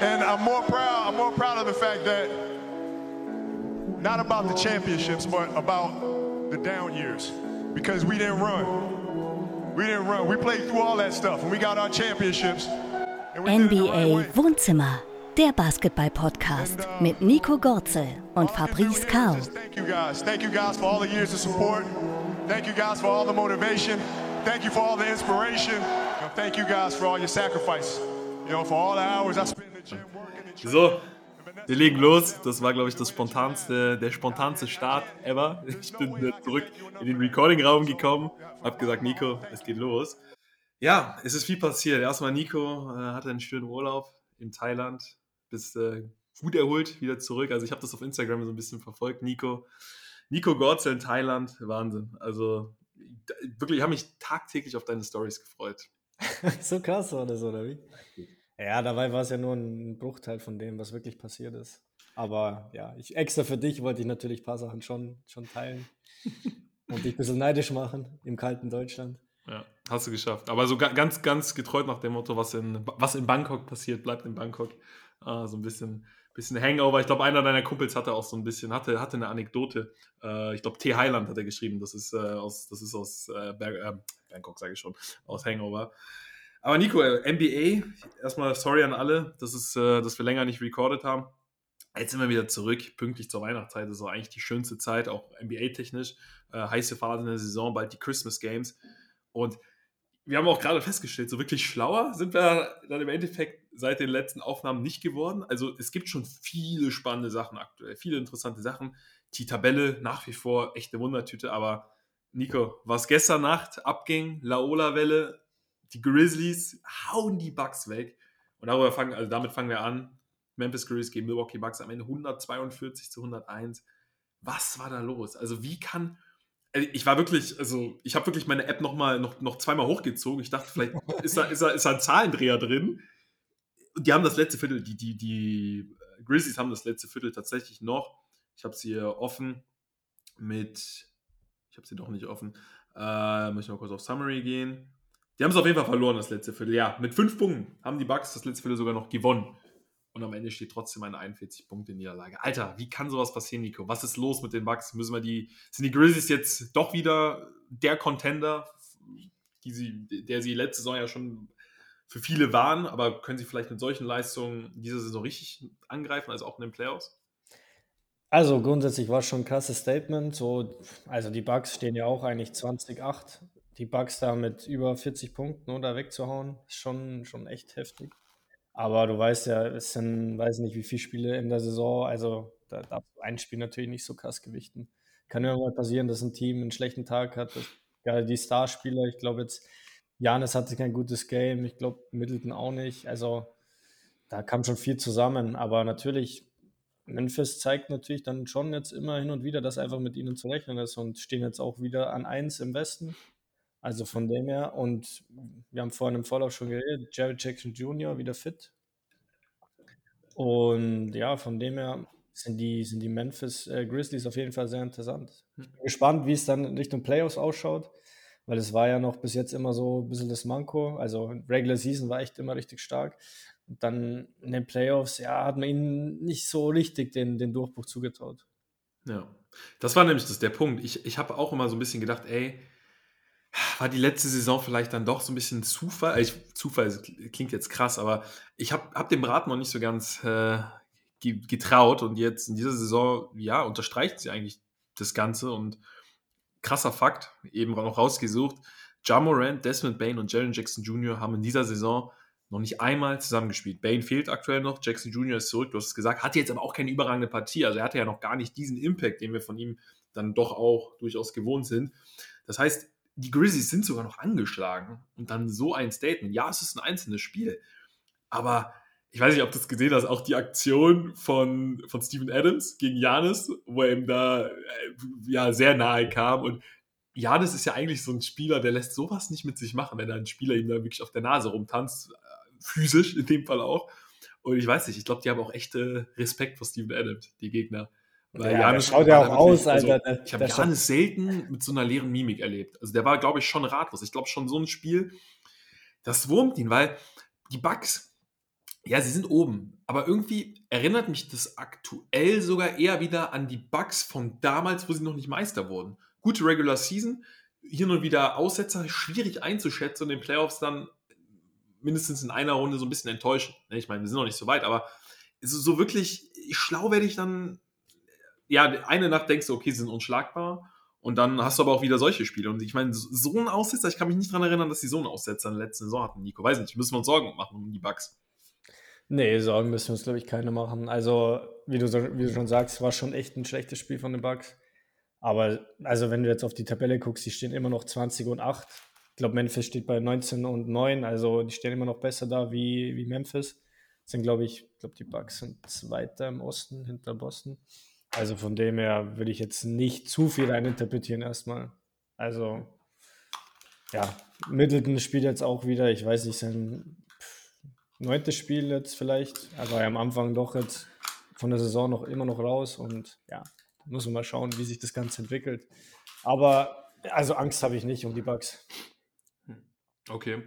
And I'm more proud, I'm more proud of the fact that not about the championships, but about the down years. Because we didn't run. We didn't run. We played through all that stuff and we got our championships. NBA Wohnzimmer, der Basketball-Podcast uh, mit Nico Gorzel und Fabrice Kau. Thank you guys. Thank you guys for all the years of support. Thank you guys for all the motivation. Thank you for all the inspiration. Thank you guys for all your sacrifice. You know, for all the hours I spent So, wir legen los. Das war, glaube ich, das spontanste, der spontanste Start ever. Ich bin zurück in den Recording-Raum gekommen, hab gesagt, Nico, es geht los. Ja, es ist viel passiert. Erstmal Nico äh, hatte einen schönen Urlaub in Thailand, bis äh, gut erholt wieder zurück. Also ich habe das auf Instagram so ein bisschen verfolgt. Nico, Nico Gorzel in Thailand, Wahnsinn. Also wirklich, ich habe mich tagtäglich auf deine Stories gefreut. so krass war das, oder wie? Ja, dabei war es ja nur ein Bruchteil von dem, was wirklich passiert ist. Aber ja, ich, extra für dich wollte ich natürlich ein paar Sachen schon, schon teilen und dich ein bisschen neidisch machen im kalten Deutschland. Ja, hast du geschafft. Aber so ga- ganz, ganz getreut nach dem Motto, was in, was in Bangkok passiert, bleibt in Bangkok. Ah, so ein bisschen, bisschen Hangover. Ich glaube, einer deiner Kumpels hatte auch so ein bisschen, hatte, hatte eine Anekdote. Äh, ich glaube, T. Highland hat er geschrieben. Das ist äh, aus, das ist aus äh, Bangkok, sage ich schon, aus Hangover. Aber Nico, äh, NBA, erstmal sorry an alle, dass, es, äh, dass wir länger nicht recorded haben. Jetzt sind wir wieder zurück, pünktlich zur Weihnachtszeit. Das ist eigentlich die schönste Zeit, auch NBA-technisch. Äh, heiße Phase in der Saison, bald die Christmas Games. Und wir haben auch gerade festgestellt, so wirklich schlauer sind wir dann im Endeffekt seit den letzten Aufnahmen nicht geworden. Also es gibt schon viele spannende Sachen aktuell, viele interessante Sachen. Die Tabelle nach wie vor echte Wundertüte, aber Nico, was gestern Nacht abging, Laola-Welle, die Grizzlies hauen die Bucks weg. Und darüber fangen, also damit fangen wir an. Memphis Grizzlies gegen Milwaukee Bucks am Ende 142 zu 101. Was war da los? Also wie kann, also ich war wirklich, also ich habe wirklich meine App noch mal noch, noch zweimal hochgezogen. Ich dachte, vielleicht ist da, ist, da, ist da ein Zahlendreher drin. Und die haben das letzte Viertel, die, die, die äh, Grizzlies haben das letzte Viertel tatsächlich noch. Ich habe sie hier offen mit, ich habe sie doch nicht offen. Äh, muss ich mal kurz auf Summary gehen. Die haben es auf jeden Fall verloren, das letzte Viertel. Ja, mit fünf Punkten haben die Bucks das letzte Viertel sogar noch gewonnen. Und am Ende steht trotzdem eine 41-Punkte-Niederlage. Alter, wie kann sowas passieren, Nico? Was ist los mit den Bucks? Müssen wir die, sind die Grizzlies jetzt doch wieder der Contender, sie, der sie letzte Saison ja schon für viele waren, aber können sie vielleicht mit solchen Leistungen diese Saison richtig angreifen, also auch in den Playoffs? Also grundsätzlich war es schon ein krasses Statement. So, also die Bucks stehen ja auch eigentlich 20-8. Die Bucks da mit über 40 Punkten oder wegzuhauen, ist schon, schon echt heftig. Aber du weißt ja, es sind, weiß nicht, wie viele Spiele in der Saison, also da darf ein Spiel natürlich nicht so krass gewichten. Kann immer mal passieren, dass ein Team einen schlechten Tag hat. Gerade die Starspieler, ich glaube jetzt, Janis hatte kein gutes Game, ich glaube Middleton auch nicht. Also da kam schon viel zusammen, aber natürlich, Memphis zeigt natürlich dann schon jetzt immer hin und wieder, dass einfach mit ihnen zu rechnen ist und stehen jetzt auch wieder an 1 im Westen. Also von dem her, und wir haben vorhin im Vorlauf schon geredet, Jared Jackson Jr. wieder fit. Und ja, von dem her sind die, sind die Memphis äh, Grizzlies auf jeden Fall sehr interessant. Ich bin gespannt, wie es dann Richtung Playoffs ausschaut, weil es war ja noch bis jetzt immer so ein bisschen das Manko. Also Regular Season war echt immer richtig stark. Und dann in den Playoffs, ja, hat man ihnen nicht so richtig den, den Durchbruch zugetraut. Ja, das war nämlich das, der Punkt. Ich, ich habe auch immer so ein bisschen gedacht, ey, war die letzte Saison vielleicht dann doch so ein bisschen Zufall? Ich, Zufall klingt jetzt krass, aber ich habe hab dem Rat noch nicht so ganz äh, ge- getraut und jetzt in dieser Saison, ja, unterstreicht sie eigentlich das Ganze und krasser Fakt, eben noch rausgesucht, Ja Morant, Desmond Bain und Jaren Jackson Jr. haben in dieser Saison noch nicht einmal zusammengespielt. Bain fehlt aktuell noch, Jackson Jr. ist zurück, du hast es gesagt, hatte jetzt aber auch keine überragende Partie, also er hatte ja noch gar nicht diesen Impact, den wir von ihm dann doch auch durchaus gewohnt sind. Das heißt, die Grizzlies sind sogar noch angeschlagen und dann so ein Statement. Ja, es ist ein einzelnes Spiel, aber ich weiß nicht, ob du das gesehen hast, auch die Aktion von, von Steven Adams gegen Janis, wo er ihm da äh, ja sehr nahe kam und Janis ist ja eigentlich so ein Spieler, der lässt sowas nicht mit sich machen, wenn ein Spieler ihm da wirklich auf der Nase rumtanzt, äh, physisch in dem Fall auch. Und ich weiß nicht, ich glaube, die haben auch echte Respekt vor Steven Adams, die Gegner. Ja, der schaut ja auch aus, also, Alter. Ich habe Janis selten mit so einer leeren Mimik erlebt. Also der war, glaube ich, schon ratlos. Ich glaube schon so ein Spiel, das wurmt ihn, weil die Bugs, Ja, sie sind oben, aber irgendwie erinnert mich das aktuell sogar eher wieder an die Bugs von damals, wo sie noch nicht Meister wurden. Gute Regular Season, hier und wieder Aussetzer, schwierig einzuschätzen und in den Playoffs dann mindestens in einer Runde so ein bisschen enttäuschen. Ne, ich meine, wir sind noch nicht so weit, aber so wirklich schlau werde ich dann, ja, eine Nacht denkst du, okay, sie sind unschlagbar und dann hast du aber auch wieder solche Spiele. Und ich meine, so ein Aussetzer, ich kann mich nicht daran erinnern, dass sie so einen Aussetzer in der letzten Saison hatten, Nico. Weiß nicht, müssen wir uns Sorgen machen um die Bugs. Nee, Sorgen müssen wir uns, glaube ich, keine machen. Also, wie du, wie du schon sagst, war schon echt ein schlechtes Spiel von den Bugs. Aber, also, wenn du jetzt auf die Tabelle guckst, die stehen immer noch 20 und 8. Ich glaube, Memphis steht bei 19 und 9. Also, die stehen immer noch besser da wie, wie Memphis. Sind, glaube ich, ich glaube, die Bugs sind Zweiter im Osten hinter Boston. Also, von dem her würde ich jetzt nicht zu viel reininterpretieren erstmal. Also, ja, Middleton spielt jetzt auch wieder, ich weiß nicht, sein neuntes Spiel jetzt vielleicht. Er ja am Anfang doch jetzt von der Saison noch immer noch raus und ja, muss man mal schauen, wie sich das Ganze entwickelt. Aber also Angst habe ich nicht um die Bugs. Okay.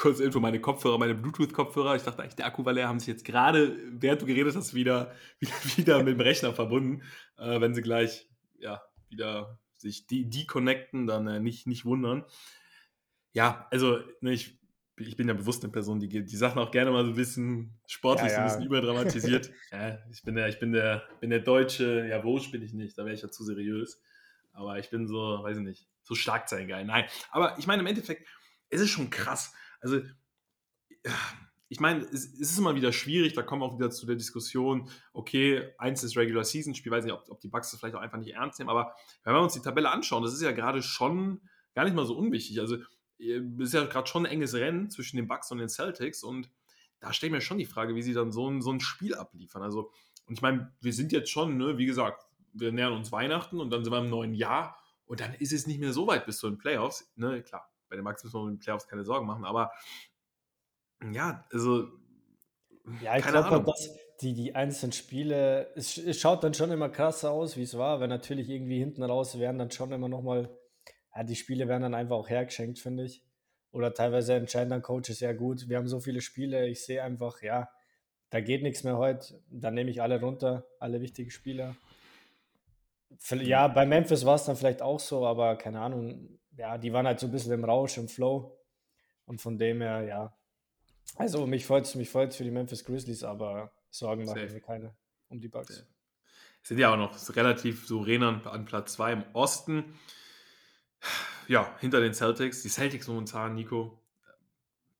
Kurz Info, meine Kopfhörer, meine Bluetooth-Kopfhörer, ich dachte eigentlich, der Akku war leer, haben sich jetzt gerade, während du geredet hast, wieder, wieder, wieder mit dem Rechner verbunden. Äh, wenn sie gleich ja, wieder sich deconnecten, dann äh, nicht, nicht wundern. Ja, also ne, ich ich bin ja bewusst eine Person, die die Sachen auch gerne mal so ein bisschen sportlich, ja, ja. so ein bisschen überdramatisiert. ja, ich bin der, ich bin der, bin der Deutsche, ja, Roach bin ich nicht, da wäre ich ja zu seriös. Aber ich bin so, weiß ich nicht, so Schlagzeilengeil. Nein, aber ich meine, im Endeffekt, es ist schon krass. Also, ich meine, es, ist immer wieder schwierig, da kommen wir auch wieder zu der Diskussion, okay, eins ist Regular Season Spiel, weiß nicht, ob, ob die Bugs das vielleicht auch einfach nicht ernst nehmen, aber wenn wir uns die Tabelle anschauen, das ist ja gerade schon gar nicht mal so unwichtig. Also, ist ja gerade schon ein enges Rennen zwischen den Bucks und den Celtics und da stellt mir schon die Frage, wie sie dann so ein, so ein Spiel abliefern. Also, und ich meine, wir sind jetzt schon, ne, wie gesagt, wir nähern uns Weihnachten und dann sind wir im neuen Jahr und dann ist es nicht mehr so weit bis zu den Playoffs. Ne, klar, bei den Bucks müssen wir um den Playoffs keine Sorgen machen, aber ja, also. Ja, ich glaube, halt, dass die, die einzelnen Spiele, es, es, schaut dann schon immer krasser aus, wie es war, weil natürlich irgendwie hinten raus werden dann schon immer nochmal ja, die Spiele werden dann einfach auch hergeschenkt, finde ich. Oder teilweise entscheiden dann Coaches, ja gut, wir haben so viele Spiele, ich sehe einfach, ja, da geht nichts mehr heute, dann nehme ich alle runter, alle wichtigen Spieler. Ja, bei Memphis war es dann vielleicht auch so, aber keine Ahnung, ja, die waren halt so ein bisschen im Rausch, im Flow. Und von dem her, ja. Also mich freut es mich freut's für die Memphis Grizzlies, aber Sorgen machen wir keine um die Bugs. Sind ja auch noch relativ souverän an Platz 2 im Osten ja, hinter den Celtics. Die Celtics momentan, Nico.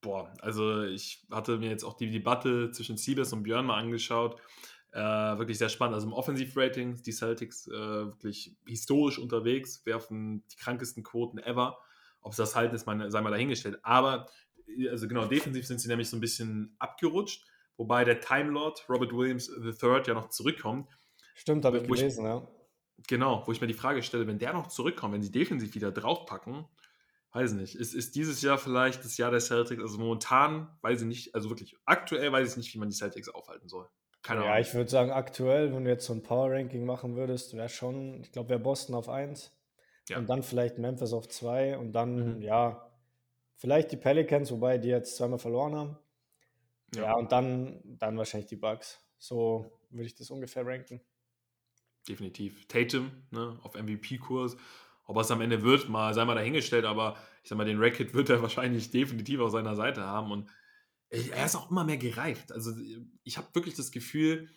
Boah, also ich hatte mir jetzt auch die Debatte zwischen Siebes und Björn mal angeschaut. Äh, wirklich sehr spannend. Also im Offensiv-Rating, die Celtics äh, wirklich historisch unterwegs, werfen die krankesten Quoten ever. Ob es das halten ist, mal, sei mal dahingestellt. Aber, also genau, defensiv sind sie nämlich so ein bisschen abgerutscht, wobei der Time Lord Robert Williams III ja noch zurückkommt. Stimmt, habe ich gelesen, ich, ja. Genau, wo ich mir die Frage stelle, wenn der noch zurückkommt, wenn sie defensiv wieder draufpacken, weiß nicht, ist, ist dieses Jahr vielleicht das Jahr der Celtics? Also momentan weiß ich nicht, also wirklich aktuell weiß ich nicht, wie man die Celtics aufhalten soll. Keine ja, Ahnung. ich würde sagen, aktuell, wenn du jetzt so ein Power-Ranking machen würdest, wäre schon, ich glaube, wäre Boston auf 1 ja. und dann vielleicht Memphis auf 2 und dann, mhm. ja, vielleicht die Pelicans, wobei die jetzt zweimal verloren haben. Ja, ja und dann, dann wahrscheinlich die Bucks. So würde ich das ungefähr ranken definitiv. Tatum ne, auf MVP-Kurs. Ob er es am Ende wird, mal sei mal dahingestellt, aber ich sag mal, den Racket wird er wahrscheinlich definitiv auf seiner Seite haben und er ist auch immer mehr gereift. Also ich habe wirklich das Gefühl,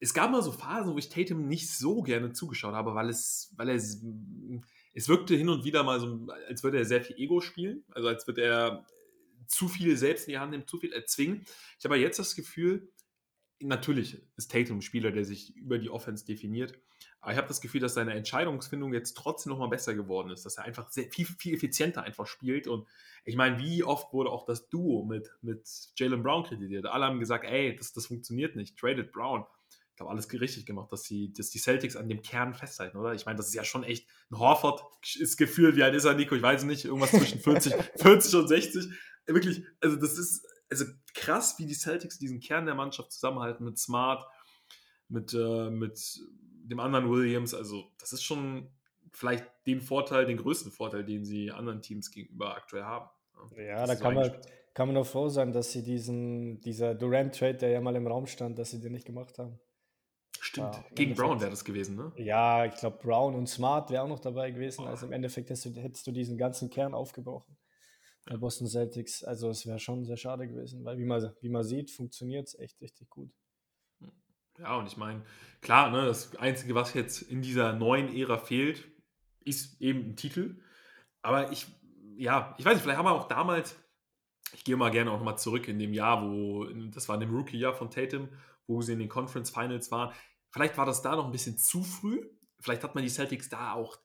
es gab mal so Phasen, wo ich Tatum nicht so gerne zugeschaut habe, weil es, weil er es wirkte hin und wieder mal so, als würde er sehr viel Ego spielen, also als würde er zu viel selbst in die Hand nehmen, zu viel erzwingen. Ich habe jetzt das Gefühl, natürlich ist Tatum ein Spieler, der sich über die Offense definiert. Aber ich habe das Gefühl, dass seine Entscheidungsfindung jetzt trotzdem nochmal besser geworden ist, dass er einfach sehr, viel, viel effizienter einfach spielt. Und ich meine, wie oft wurde auch das Duo mit, mit Jalen Brown kritisiert? Alle haben gesagt, ey, das, das funktioniert nicht, traded Brown. Ich glaube, alles richtig gemacht, dass, sie, dass die Celtics an dem Kern festhalten, oder? Ich meine, das ist ja schon echt ein Horford ist gefühlt, wie alt ist er, Nico? Ich weiß nicht, irgendwas zwischen 40, 40 und 60. Wirklich, also das ist, also krass, wie die Celtics diesen Kern der Mannschaft zusammenhalten mit Smart, mit, äh, mit dem anderen Williams. Also, das ist schon vielleicht den Vorteil, den größten Vorteil, den sie anderen Teams gegenüber aktuell haben. Ja, da kann, man, kann man nur froh sein, dass sie diesen, dieser Durant-Trade, der ja mal im Raum stand, dass sie den nicht gemacht haben. Stimmt. Ja, Gegen Brown wäre das gewesen, ne? Ja, ich glaube, Brown und Smart wäre auch noch dabei gewesen. Oh. Also im Endeffekt hättest du, hättest du diesen ganzen Kern aufgebrochen bei Boston Celtics. Also es wäre schon sehr schade gewesen, weil wie man, wie man sieht, funktioniert es echt richtig gut. Ja, und ich meine, klar, ne, das Einzige, was jetzt in dieser neuen Ära fehlt, ist eben ein Titel. Aber ich, ja, ich weiß nicht, vielleicht haben wir auch damals, ich gehe mal gerne auch nochmal zurück in dem Jahr, wo, das war in dem Rookie-Jahr von Tatum, wo sie in den Conference Finals waren. Vielleicht war das da noch ein bisschen zu früh. Vielleicht hat man die Celtics da auch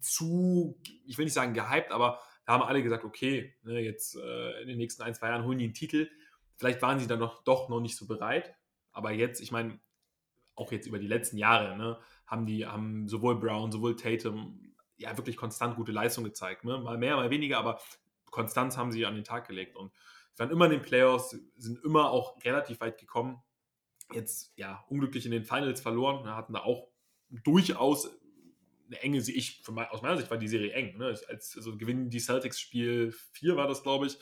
zu, ich will nicht sagen gehypt, aber da haben alle gesagt, okay, ne, jetzt äh, in den nächsten ein, zwei Jahren holen die einen Titel. Vielleicht waren sie dann noch, doch noch nicht so bereit. Aber jetzt, ich meine, auch jetzt über die letzten Jahre, ne, haben die, haben sowohl Brown, sowohl Tatum ja wirklich konstant gute Leistung gezeigt. Ne? Mal mehr, mal weniger, aber Konstanz haben sie an den Tag gelegt und waren immer in den Playoffs, sind immer auch relativ weit gekommen. Jetzt ja unglücklich in den Finals verloren, ne, hatten da auch durchaus eine enge, ich, mein, aus meiner Sicht war die Serie eng. Ne? Als, also gewinnen die Celtics Spiel 4 war das, glaube ich,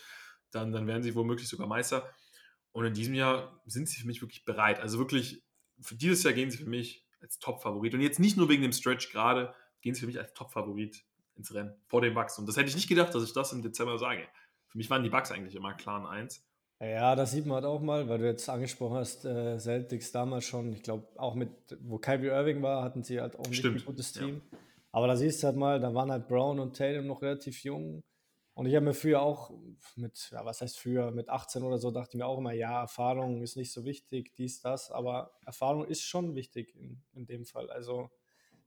dann, dann werden sie womöglich sogar Meister. Und in diesem Jahr sind sie für mich wirklich bereit. Also wirklich, für dieses Jahr gehen sie für mich als Top-Favorit. Und jetzt nicht nur wegen dem Stretch gerade, gehen sie für mich als Top-Favorit ins Rennen vor den Bucks. Und das hätte ich nicht gedacht, dass ich das im Dezember sage. Für mich waren die Bucks eigentlich immer klar ein Eins. Ja, das sieht man halt auch mal, weil du jetzt angesprochen hast, äh, Celtics damals schon, ich glaube auch mit, wo Kyrie Irving war, hatten sie halt auch ein gutes Team. Ja. Aber da siehst du halt mal, da waren halt Brown und Tatum noch relativ jung. Und ich habe mir früher auch mit, ja, was heißt früher, mit 18 oder so, dachte ich mir auch immer, ja, Erfahrung ist nicht so wichtig, dies, das, aber Erfahrung ist schon wichtig in, in dem Fall. Also,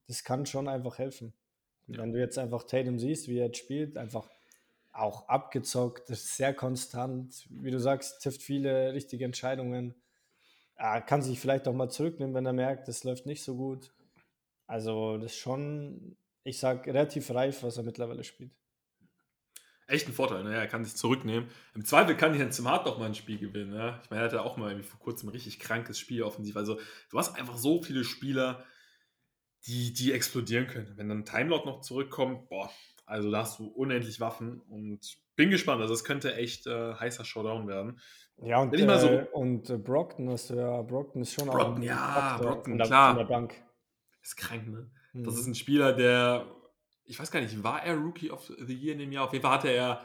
das kann schon einfach helfen. Ja. Wenn du jetzt einfach Tatum siehst, wie er jetzt spielt, einfach auch abgezockt, sehr konstant, wie du sagst, trifft viele richtige Entscheidungen. Er kann sich vielleicht auch mal zurücknehmen, wenn er merkt, es läuft nicht so gut. Also, das ist schon, ich sage, relativ reif, was er mittlerweile spielt. Echt ein Vorteil, ne? er kann sich zurücknehmen. Im Zweifel kann Jens Hart doch mal ein Spiel gewinnen. Ne? Ich meine, er hatte auch mal vor kurzem ein richtig krankes Spiel offensiv. Also, du hast einfach so viele Spieler, die, die explodieren können. Wenn dann Timelot noch zurückkommt, boah, also da hast du unendlich Waffen und bin gespannt. Also es könnte echt äh, heißer Showdown werden. Ja, und, äh, so und äh, Brockton, hast du ja, Brockton ist schon Brockton, auch ja, Brockton, von der, klar. Der Bank. Ist krank, ne? Mhm. Das ist ein Spieler, der, ich weiß gar nicht, war er Rookie of the Year in dem Jahr? Auf jeden Fall hatte er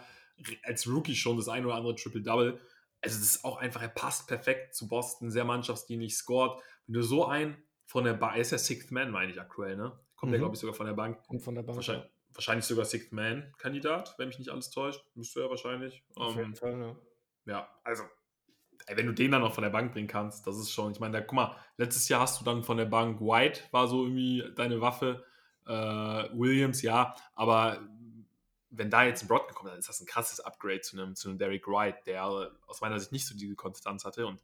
als Rookie schon das ein oder andere Triple-Double. Also das ist auch einfach, er passt perfekt zu Boston, sehr mannschaftsdienlich, scored. Wenn du so ein von der Bank, er ist ja Sixth Man, meine ich aktuell, ne? Kommt mhm. der, glaube ich, sogar von der Bank. Und von der Bank. Wahrscheinlich, wahrscheinlich sogar Sixth Man-Kandidat, wenn mich nicht alles täuscht. Müsste er wahrscheinlich. Auf jeden um, ähm, Fall, ja. Ja, also, ey, wenn du den dann noch von der Bank bringen kannst, das ist schon, ich meine, guck mal, letztes Jahr hast du dann von der Bank White, war so irgendwie deine Waffe. Äh, Williams, ja, aber wenn da jetzt ein Broadcom kommt, dann ist das ein krasses Upgrade zu einem, zu einem Derek White, der aus meiner Sicht nicht so diese Konstanz hatte. Und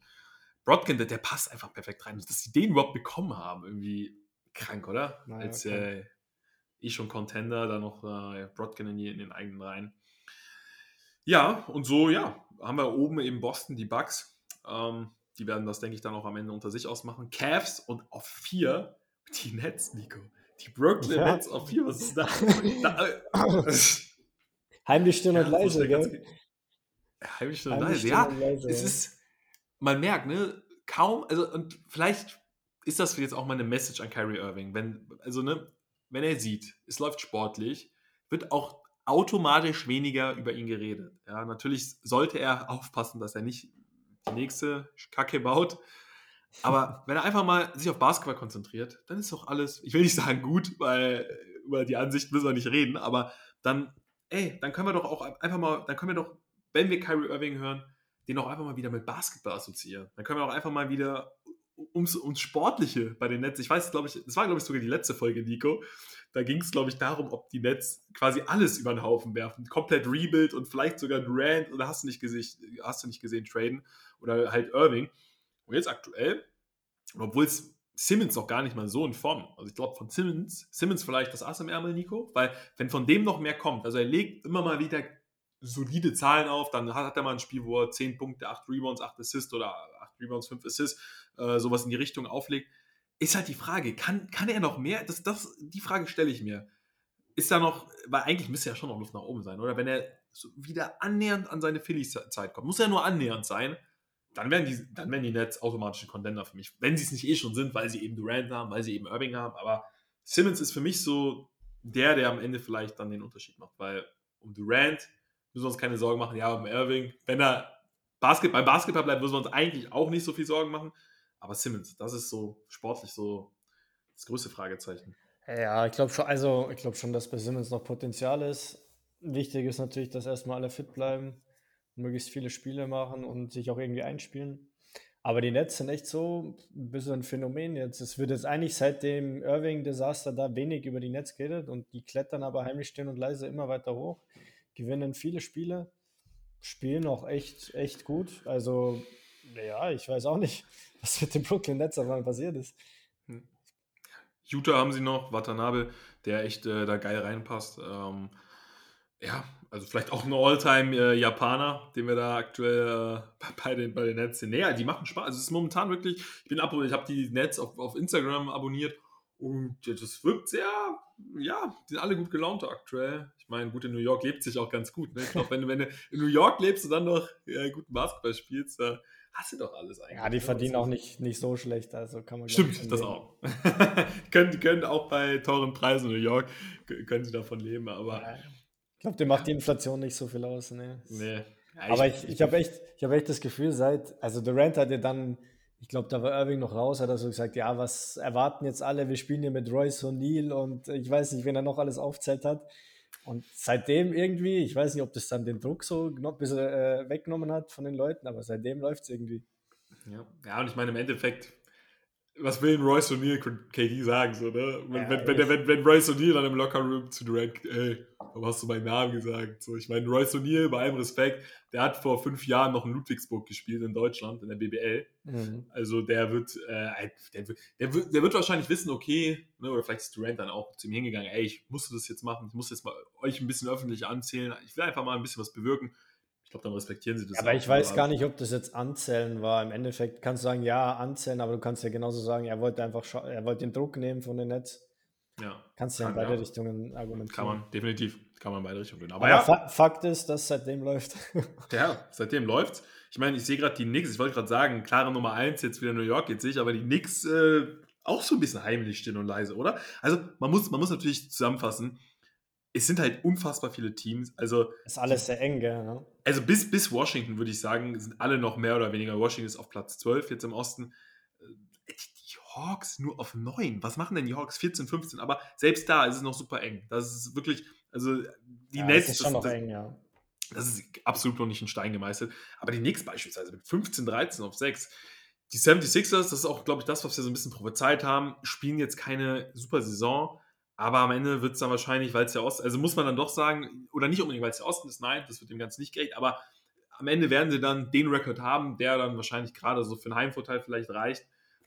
Brodkin, der, der passt einfach perfekt rein. Dass sie den überhaupt bekommen haben, irgendwie krank, oder? Naja, Als äh, eh schon Contender, dann noch äh, Brodkin in, in, den eigenen Reihen. Ja, und so, ja, haben wir oben eben Boston, die Bucks. Ähm, die werden das, denke ich, dann auch am Ende unter sich ausmachen. Cavs und auf vier die Nets, Nico. Die Brooklyn ja. Nets auf vier, was ist da? da äh, Heimlich still und ja, leise, gell? Heimlich still und leise, ja. leise, es ist, man merkt, ne, kaum, also, und vielleicht ist das jetzt auch mal eine Message an Kyrie Irving, wenn, also, ne, wenn er sieht, es läuft sportlich, wird auch automatisch weniger über ihn geredet. Ja, natürlich sollte er aufpassen, dass er nicht die nächste Kacke baut. Aber wenn er einfach mal sich auf Basketball konzentriert, dann ist doch alles, ich will nicht sagen gut, weil über die Ansicht müssen wir nicht reden, aber dann, ey, dann können wir doch auch einfach mal, dann können wir doch, wenn wir Kyrie Irving hören, den auch einfach mal wieder mit Basketball assoziieren. Dann können wir auch einfach mal wieder ums, ums Sportliche bei den Nets. Ich weiß, glaube ich, das war, glaube ich, sogar die letzte Folge, Nico. Da ging es, glaube ich, darum, ob die Nets quasi alles über den Haufen werfen. Komplett Rebuild und vielleicht sogar Durant oder hast du nicht gesehen, hast du nicht gesehen, traden oder halt Irving. Und jetzt aktuell, obwohl es Simmons noch gar nicht mal so in Form. Also ich glaube von Simmons, Simmons vielleicht das Ass im Ärmel, Nico, weil wenn von dem noch mehr kommt, also er legt immer mal wieder solide Zahlen auf, dann hat, er mal ein Spiel, wo er 10 Punkte, 8 Rebounds, 8 Assists oder 8 Rebounds, 5 Assists, äh, sowas in die Richtung auflegt, ist halt die Frage, kann, kann er noch mehr? Das, das, die Frage stelle ich mir. Ist da noch, weil eigentlich müsste ja schon noch Luft nach oben sein, oder? Wenn er so wieder annähernd an seine Phillies-Zeit kommt, muss ja nur annähernd sein, dann werden die, dann werden die Nets automatisch ein Contender für mich. Wenn sie es nicht eh schon sind, weil sie eben Durant haben, weil sie eben Irving haben. Aber Simmons ist für mich so der, der am Ende vielleicht dann den Unterschied macht, weil um Durant müssen wir uns keine Sorgen machen. Ja, um Irving, wenn er Basket, beim Basketball bleibt, müssen wir uns eigentlich auch nicht so viel Sorgen machen. Aber Simmons, das ist so sportlich so das größte Fragezeichen. Ja, ich glaube schon, also ich glaube schon, dass bei Simmons noch Potenzial ist. Wichtig ist natürlich, dass erstmal alle fit bleiben, möglichst viele Spiele machen und sich auch irgendwie einspielen. Aber die Nets sind echt so ein bisschen ein Phänomen jetzt. Es wird jetzt eigentlich seit dem Irving-Desaster da wenig über die Nets geredet und die klettern aber heimlich still und leise immer weiter hoch, gewinnen viele Spiele, spielen auch echt, echt gut. Also, ja, ich weiß auch nicht, was mit den Brooklyn Nets einmal passiert ist. Hm. Utah haben sie noch, Watanabe, der echt äh, da geil reinpasst. Ähm, ja, also vielleicht auch ein All-Time-Japaner, äh, den wir da aktuell äh, bei, den, bei den Nets sehen. Naja, die machen Spaß. Also es ist momentan wirklich, ich bin ab, ich habe die Nets auf, auf Instagram abonniert und das wirkt sehr, ja, die sind alle gut gelaunt aktuell. Ich meine, gut, in New York lebt sich auch ganz gut. Ne? Ich glaube, wenn, wenn du in New York lebst und dann noch ja, guten Basketball spielst, da hast du doch alles eigentlich. Ja, die ne? verdienen auch nicht, nicht so schlecht, also kann man Stimmt, das auch. können, können auch bei teuren Preisen in New York, können sie davon leben, aber. Ja ich glaube, dir macht die Inflation nicht so viel aus. Ne? Nee. Ja, Aber ich, ich, ich habe echt, hab echt das Gefühl, seit, also Durant hat ja dann, ich glaube, da war Irving noch raus, hat er so gesagt, ja, was erwarten jetzt alle? Wir spielen hier mit Royce O'Neill und ich weiß nicht, wen er noch alles aufzählt hat. Und seitdem irgendwie, ich weiß nicht, ob das dann den Druck so ein bisschen äh, weggenommen hat von den Leuten, aber seitdem läuft es irgendwie. Ja. ja, und ich meine, im Endeffekt, was will Royce O'Neill KD sagen, so, ne? Wenn, ja, wenn, wenn, wenn, wenn, Royce O'Neill dann im Lockerroom zu Durant, ey, warum hast du meinen Namen gesagt? So, ich meine, Royce O'Neill, bei allem Respekt, der hat vor fünf Jahren noch in Ludwigsburg gespielt in Deutschland, in der BBL. Mhm. Also der wird, äh, der, wird, der, wird, der wird wahrscheinlich wissen, okay, ne, oder vielleicht ist Durant dann auch zu ihm hingegangen, ey, ich musste das jetzt machen, ich muss jetzt mal euch ein bisschen öffentlich anzählen, ich will einfach mal ein bisschen was bewirken. Ich glaube, dann respektieren sie das. Aber auch, ich weiß gar nicht, ob das jetzt Anzählen war. Im Endeffekt kannst du sagen, ja, Anzählen, aber du kannst ja genauso sagen, er wollte einfach, er wollte den Druck nehmen von den Netz. Ja. Kannst du ja in beide ja. Richtungen argumentieren. Kann man, definitiv. Kann man in beide Richtungen. Aber, aber ja. Fakt ist, dass seitdem läuft. ja, seitdem läuft. Ich meine, ich sehe gerade die Knicks, ich wollte gerade sagen, klare Nummer 1, jetzt wieder New York, jetzt sehe ich aber die Knicks äh, auch so ein bisschen heimlich still und leise, oder? Also, man muss, man muss natürlich zusammenfassen, es sind halt unfassbar viele Teams. Also, ist alles sehr eng, gell? Ja? Also bis, bis Washington, würde ich sagen, sind alle noch mehr oder weniger. Washington ist auf Platz 12 jetzt im Osten. Äh, die Hawks nur auf 9. Was machen denn die Hawks? 14, 15. Aber selbst da ist es noch super eng. Das ist wirklich, also die ja, Nets. Das ist schon das, noch eng, ja. Das ist absolut noch nicht in Stein gemeißelt. Aber die Knicks beispielsweise mit 15, 13 auf 6. Die 76ers, das ist auch, glaube ich, das, was wir so ein bisschen prophezeit haben, spielen jetzt keine super Saison aber am Ende wird es dann wahrscheinlich, weil es der Osten, also muss man dann doch sagen, oder nicht unbedingt, weil es der Osten ist, nein, das wird dem Ganzen nicht gerecht, aber am Ende werden sie dann den Rekord haben, der dann wahrscheinlich gerade so für einen Heimvorteil vielleicht reicht.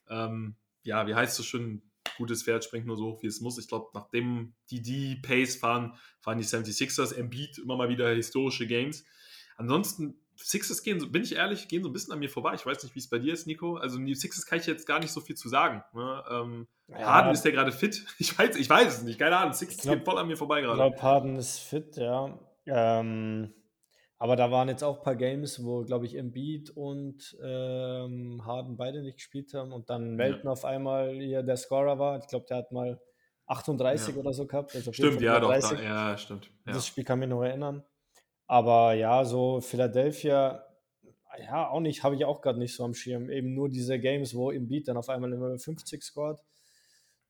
Ähm, ja, wie heißt es so schön, gutes Pferd springt nur so hoch, wie es muss. Ich glaube, nachdem die die Pace fahren, fahren die 76ers, Embiid immer mal wieder historische Games. Ansonsten Sixers gehen, bin ich ehrlich, gehen so ein bisschen an mir vorbei. Ich weiß nicht, wie es bei dir ist, Nico. Also die Sixers kann ich jetzt gar nicht so viel zu sagen. Ne? Ähm, ja. Harden ist der gerade fit? Ich weiß, ich weiß es nicht, keine Ahnung. Sixers glaub, gehen voll an mir vorbei gerade. Ich glaube, Harden ist fit, ja. Ähm, aber da waren jetzt auch ein paar Games, wo, glaube ich, Embiid und ähm, Harden beide nicht gespielt haben und dann Melton ja. auf einmal hier der Scorer war. Ich glaube, der hat mal 38 ja. oder so gehabt. Also stimmt, ja, doch, da, ja, stimmt. Ja. Das Spiel kann mich noch erinnern. Aber ja, so Philadelphia, ja, auch nicht, habe ich auch gerade nicht so am Schirm. Eben nur diese Games, wo im Beat dann auf einmal immer 50 scored.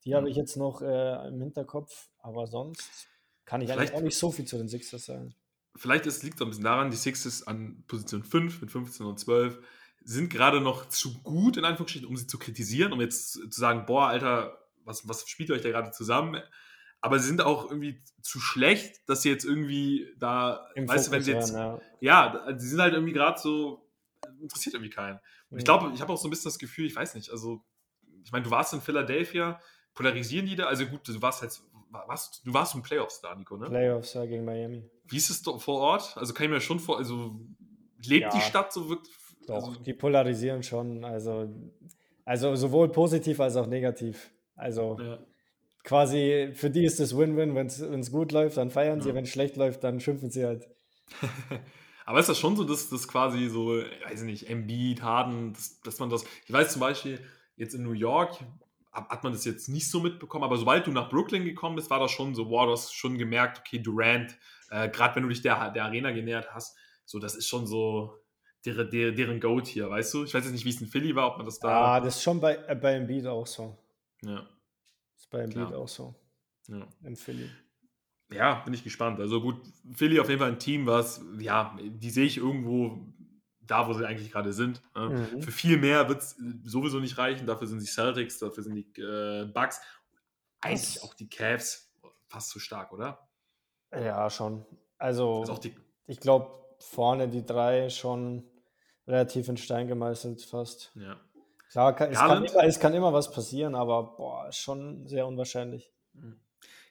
Die habe ich jetzt noch äh, im Hinterkopf, aber sonst kann ich vielleicht, eigentlich auch nicht so viel zu den Sixers sagen. Vielleicht liegt es ein bisschen daran, die Sixers an Position 5 mit 15 und 12 sind gerade noch zu gut, in Anführungsstrichen, um sie zu kritisieren, um jetzt zu sagen, boah, Alter, was, was spielt ihr euch da gerade zusammen? Aber sie sind auch irgendwie zu schlecht, dass sie jetzt irgendwie da, Im weißt du, wenn sie jetzt, ja, ja sie sind halt irgendwie gerade so, interessiert irgendwie keinen. Und ich glaube, ich habe auch so ein bisschen das Gefühl, ich weiß nicht, also, ich meine, du warst in Philadelphia, polarisieren die da? Also gut, du warst halt, warst, du warst im Playoffs da, Nico, ne? Playoffs, ja, gegen Miami. Wie ist es vor Ort? Also kann ich mir schon vor, also lebt ja, die Stadt so wirklich? Doch, also, die polarisieren schon, also, also sowohl positiv als auch negativ. Also, ja quasi für die ist es Win-Win, wenn es gut läuft, dann feiern sie, wenn es schlecht läuft, dann schimpfen sie halt. Aber ist das schon so, dass das quasi so, weiß ich nicht, Embiid, Harden, dass, dass man das, ich weiß zum Beispiel, jetzt in New York hat man das jetzt nicht so mitbekommen, aber sobald du nach Brooklyn gekommen bist, war das schon so, wow, du hast schon gemerkt, okay, Durant, äh, gerade wenn du dich der, der Arena genähert hast, so, das ist schon so deren, deren, deren Goat hier, weißt du? Ich weiß jetzt nicht, wie es in Philly war, ob man das da. Ah, das ist schon bei, äh, bei Embiid auch so. Ja. Das ist bei Embiid Klar. auch so. ja. In Philly. Ja, bin ich gespannt. Also gut, Philly auf jeden Fall ein Team, was, ja, die sehe ich irgendwo da, wo sie eigentlich gerade sind. ne? Mhm. Für viel mehr wird es sowieso nicht reichen. Dafür sind die Celtics, dafür sind die äh, Bucks. Eigentlich Das- auch die Cavs fast zu stark, oder? Ja, schon. Also, Also auch die, ich glaube, vorne die drei schon relativ in Stein gemeißelt fast. ja. Klar, kann, es, kann immer, es kann immer was passieren, aber boah, schon sehr unwahrscheinlich.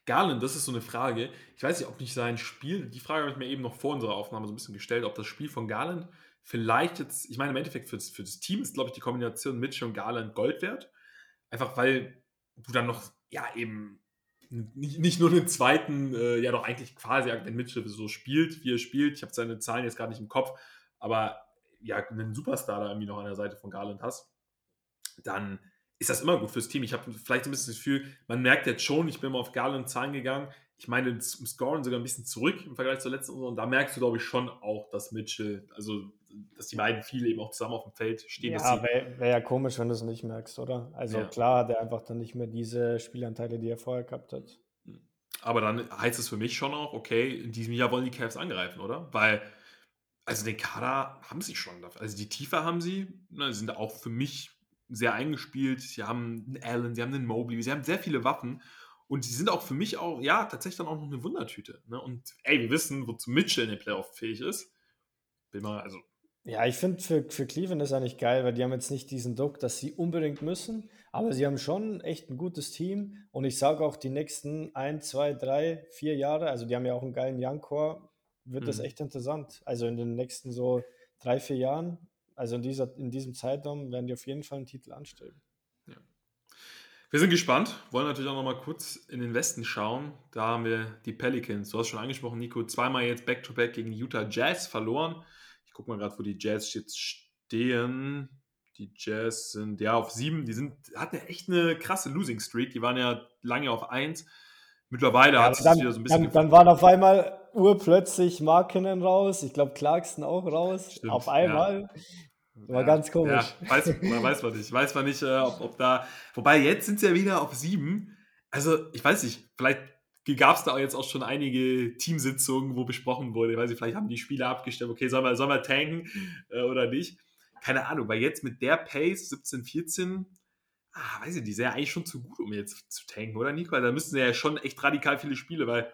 Garland, das ist so eine Frage. Ich weiß nicht, ob nicht sein Spiel, die Frage habe ich mir eben noch vor unserer Aufnahme so ein bisschen gestellt, ob das Spiel von Garland vielleicht jetzt, ich meine, im Endeffekt für das, für das Team ist, glaube ich, die Kombination Mitchell und Garland Gold wert. Einfach weil du dann noch, ja, eben nicht, nicht nur den zweiten, äh, ja, doch eigentlich quasi, wenn Mitchell so spielt, wie er spielt. Ich habe seine Zahlen jetzt gerade nicht im Kopf, aber ja, einen Superstar da irgendwie noch an der Seite von Garland hast, dann ist das immer gut fürs Team. Ich habe vielleicht ein bisschen das Gefühl, man merkt jetzt schon, ich bin mal auf Garland Zahlen gegangen. Ich meine, im Scoren sogar ein bisschen zurück im Vergleich zur letzten Saison. Und da merkst du, glaube ich, schon auch, dass Mitchell, also dass die beiden viel eben auch zusammen auf dem Feld stehen. Ja, sie- wäre wär ja komisch, wenn du es nicht merkst, oder? Also Ja. klar hat er einfach dann nicht mehr diese Spielanteile, die er vorher gehabt hat. Aber dann heißt es für mich schon auch, okay, in diesem Jahr wollen die Cavs angreifen, oder? Weil, also den Kader haben sie schon. Also die Tiefe haben sie, ne, sind auch für mich sehr eingespielt. Sie haben einen Allen, sie haben einen Mobley, sie haben sehr viele Waffen. Und sie sind auch für mich auch, ja, tatsächlich dann auch noch eine Wundertüte. Ne? Und ey, wir wissen, wozu Mitchell in den Playoff fähig ist. Will mal, also, Ja, ich finde für, für Cleveland ist eigentlich geil, weil die haben jetzt nicht diesen Druck, dass sie unbedingt müssen, aber sie haben schon echt ein gutes Team und ich sage auch die nächsten ein, zwei, drei, vier Jahre, also die haben ja auch einen geilen Young Core, wird das Mhm. echt interessant. Also in den nächsten so drei, vier Jahren, also in, dieser, in diesem Zeitraum werden die auf jeden Fall einen Titel anstreben. Wir sind gespannt, wollen natürlich auch noch mal kurz in den Westen schauen. Da haben wir die Pelicans. Du hast schon angesprochen, Nico, zweimal jetzt Back-to-Back gegen die Utah Jazz verloren. Ich gucke mal gerade, wo die Jazz jetzt stehen. Die Jazz sind ja auf sieben. Die sind, hatten ja echt eine krasse Losing Streak. Die waren ja lange auf eins. Mittlerweile Ja, hat das wieder so ein bisschen dann, dann waren auf einmal urplötzlich Markinen raus, ich glaube Clarkson auch raus, Stimmt, auf einmal. War ganz komisch. Ja, weiß, man weiß man nicht. Weiß man nicht, äh, ob, ob da. Wobei jetzt sind sie ja wieder auf sieben. Also, ich weiß nicht, vielleicht gab es da jetzt auch schon einige Teamsitzungen, wo besprochen wurde. Ich weiß nicht, vielleicht haben die Spieler abgestimmt, okay, sollen wir, sollen wir tanken äh, oder nicht? Keine Ahnung, weil jetzt mit der Pace 17, 14, ah, weiß ich, die sind ja eigentlich schon zu gut, um jetzt zu tanken, oder Nico? Also, da müssten sie ja schon echt radikal viele Spiele, weil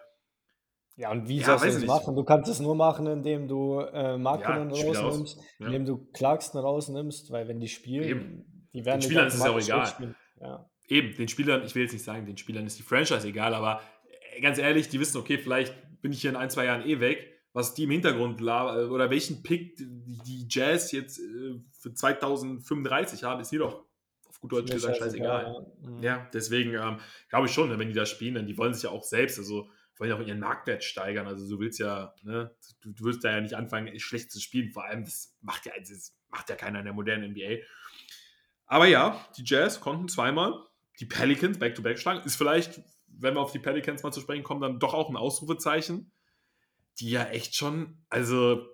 Ja, und wie Ja, sollst du das machen? Du kannst es nur machen, indem du äh, Markinen Ja, rausnimmst, aus. Ja. indem du Clarkson rausnimmst, weil wenn die spielen, Eben. die werden Den Spielern ist es ja auch egal. Ja. eben, den Spielern, ich will jetzt nicht sagen, den Spielern ist die Franchise egal, aber äh, ganz ehrlich, die wissen, okay, vielleicht bin ich hier in ein, zwei Jahren eh weg. Was die im Hintergrund la- oder welchen Pick die Jazz jetzt äh, für 2035 haben, ist mir doch auf gut Deutsch gesagt scheißegal, ja. Mhm. Ja, deswegen ähm, glaube ich schon, wenn die da spielen, dann die wollen sich ja auch selbst, also wollen ja auch ihren Marktwert steigern. Also du willst ja, ne, du, du wirst da ja nicht anfangen, schlecht zu spielen. Vor allem, das macht ja, das macht ja keiner in der modernen NBA. Aber ja, die Jazz konnten zweimal die Pelicans back-to-back schlagen. Ist vielleicht, wenn wir auf die Pelicans mal zu sprechen kommen, dann doch auch ein Ausrufezeichen, die ja echt schon, also,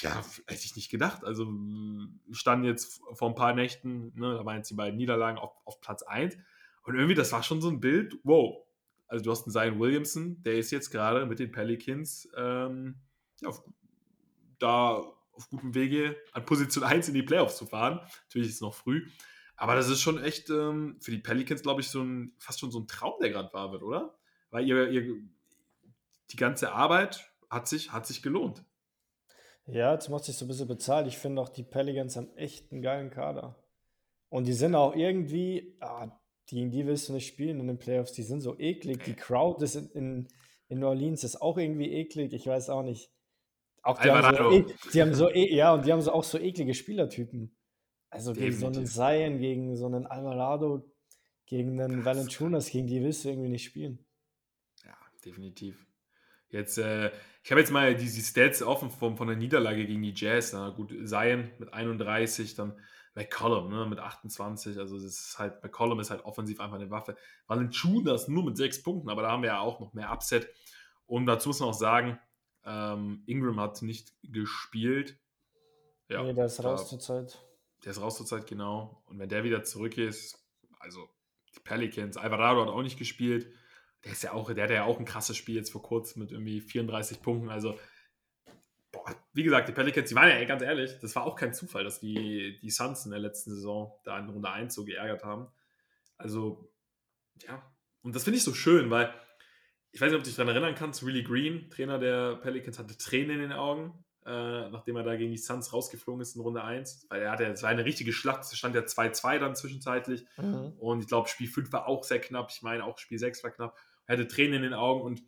ja, hätte ich nicht gedacht. Also, standen jetzt vor ein paar Nächten, ne, da waren jetzt die beiden Niederlagen auf, auf Platz 1. Und irgendwie, das war schon so ein Bild, wow. Also, du hast einen Zion Williamson, der ist jetzt gerade mit den Pelicans ähm, auf, da auf gutem Wege an Position 1 in die Playoffs zu fahren. Natürlich ist es noch früh. Aber das ist schon echt ähm, für die Pelicans, glaube ich, so ein, fast schon so ein Traum, der gerade wahr wird, oder? Weil ihr, ihr, die ganze Arbeit hat sich, hat sich gelohnt. Ja, jetzt macht sich so ein bisschen bezahlt. Ich finde auch, die Pelicans haben echt einen geilen Kader. Und die sind auch irgendwie, ah, gegen die willst du nicht spielen in den Playoffs, die sind so eklig. Die Crowd ist in, in, in New Orleans ist auch irgendwie eklig, ich weiß auch nicht. Auch die haben, so, Alvarado. e- die haben so, e- ja, und die haben so auch so eklige Spielertypen. Also gegen so einen Definitiv. Zion, gegen so einen Alvarado, gegen einen Valanciunas, gegen die willst du irgendwie nicht spielen. Ja, definitiv. Jetzt, äh, ich habe jetzt mal diese Stats offen von, von der Niederlage gegen die Jazz. Na gut, Zion mit 31, dann McCollum ne, mit 28. Also, das ist halt, McCollum ist halt offensiv einfach eine Waffe. Valanciunas nur mit sechs Punkten, aber da haben wir ja auch noch mehr Upset. Und dazu muss man auch sagen, ähm, Ingram hat nicht gespielt. Ja, nee, der ist raus zur Zeit. Der ist raus zur Zeit, genau. Und wenn der wieder zurück ist, also die Pelicans, Alvarado hat auch nicht gespielt. Der ist ja auch, der hat ja auch ein krasses Spiel jetzt vor kurzem mit irgendwie 34 Punkten. Also, wie gesagt, die Pelicans, die waren ja ganz ehrlich, das war auch kein Zufall, dass die, die Suns in der letzten Saison da in Runde 1 so geärgert haben. Also, ja. Und das finde ich so schön, weil ich weiß nicht, ob du dich daran erinnern kannst, Willie Green, Trainer der Pelicans, hatte Tränen in den Augen, äh, nachdem er da gegen die Suns rausgeflogen ist in Runde 1. Weil er hatte, es war eine richtige Schlacht, es stand ja 2-2 dann zwischenzeitlich. Mhm. Und ich glaube, Spiel 5 war auch sehr knapp. Ich meine, auch Spiel 6 war knapp. Er hatte Tränen in den Augen und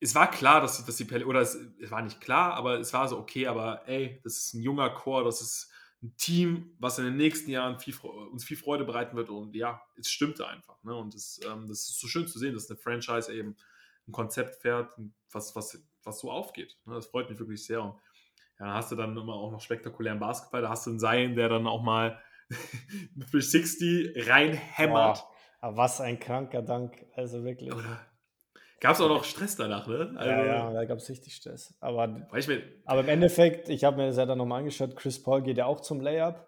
es war klar, dass, dass die Pelicans, oder es, es, war nicht klar, aber es war so, okay, aber ey, das ist ein junger Chor, das ist ein Team, was in den nächsten Jahren viel, uns viel Freude bereiten wird. Und ja, es stimmte einfach. Ne? Und das, ähm, das ist so schön zu sehen, dass eine Franchise eben ein Konzept fährt, was, was, was so aufgeht. Ne? Das freut mich wirklich sehr. Und ja, dann hast du dann immer auch noch spektakulären Basketball. Da hast du einen Seien, der dann auch mal für 60 reinhämmert. Oh, was ein kranker Dank. Also wirklich. Oder Gab es auch noch Stress danach, ne? Also, ja, ja, da gab es richtig Stress. Aber, aber im Endeffekt, ich habe mir das ja dann nochmal angeschaut, Chris Paul geht ja auch zum Layup.